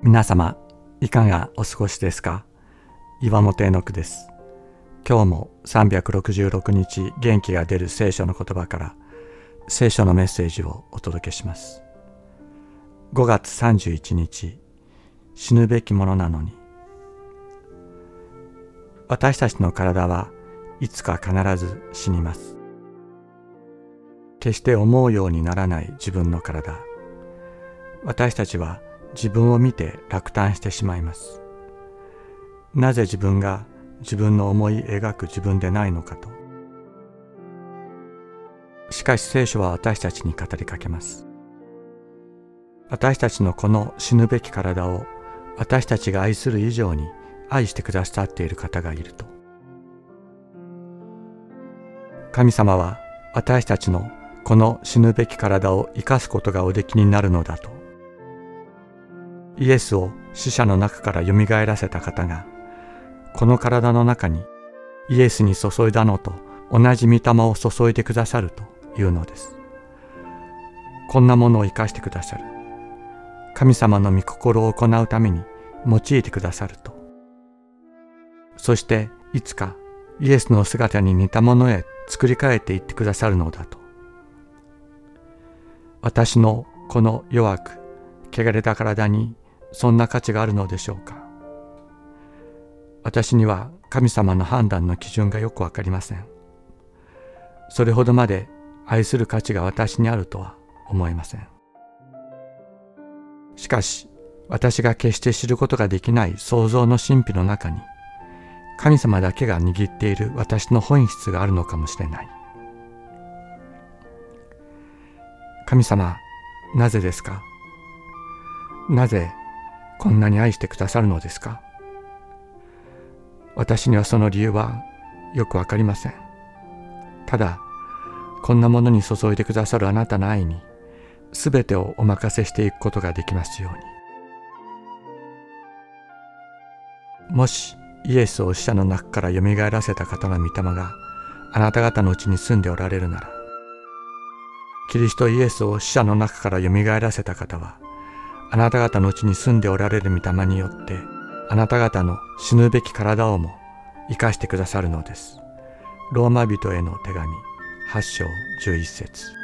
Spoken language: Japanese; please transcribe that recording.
皆様いかがお過ごしですか？岩本絵の句です。今日も366日元気が出る聖書の言葉から聖書のメッセージをお届けします。5月31日死ぬべきものなのに。私たちの体はいつか必ず死にます。決して思うようにならない自分の体。私たちは自分を見て落胆してしまいます。なぜ自分が自分の思い描く自分でないのかと。しかし聖書は私たちに語りかけます。私たちのこの死ぬべき体を私たちが愛する以上に愛してくださっている方がいると。神様は私たちのこの死ぬべき体を生かすことがおできになるのだと。イエスを死者の中からよみがえらせた方がこの体の中にイエスに注いだのと同じ御霊を注いでくださるというのです。こんなものを生かしてくださる。神様の御心を行うために用いてくださると。そしていつかイエスの姿に似たものへ作り変えていってくださるのだと。私のこの弱く汚れた体にそんな価値があるのでしょうか？私には神様の判断の基準がよくわかりません。それほどまで愛する価値が私にあるとは思えません。しかし私が決して知ることができない創造の神秘の中に神様だけが握っている私の本質があるのかもしれない。神様なぜですか？なぜこんなに愛してくださるのですか？私にはその理由はよくわかりません。ただこんなものに注いでくださるあなたの愛に全てをお任せしていくことができますように。もしイエスを死者の中からよみがえらせた方の御霊があなた方のうちに住んでおられるならキリストイエスを死者の中からよみがえらせた方はあなた方の地に住んでおられる御霊によってあなた方の死ぬべき体をも生かしてくださるのです。ローマ人への手紙8章11節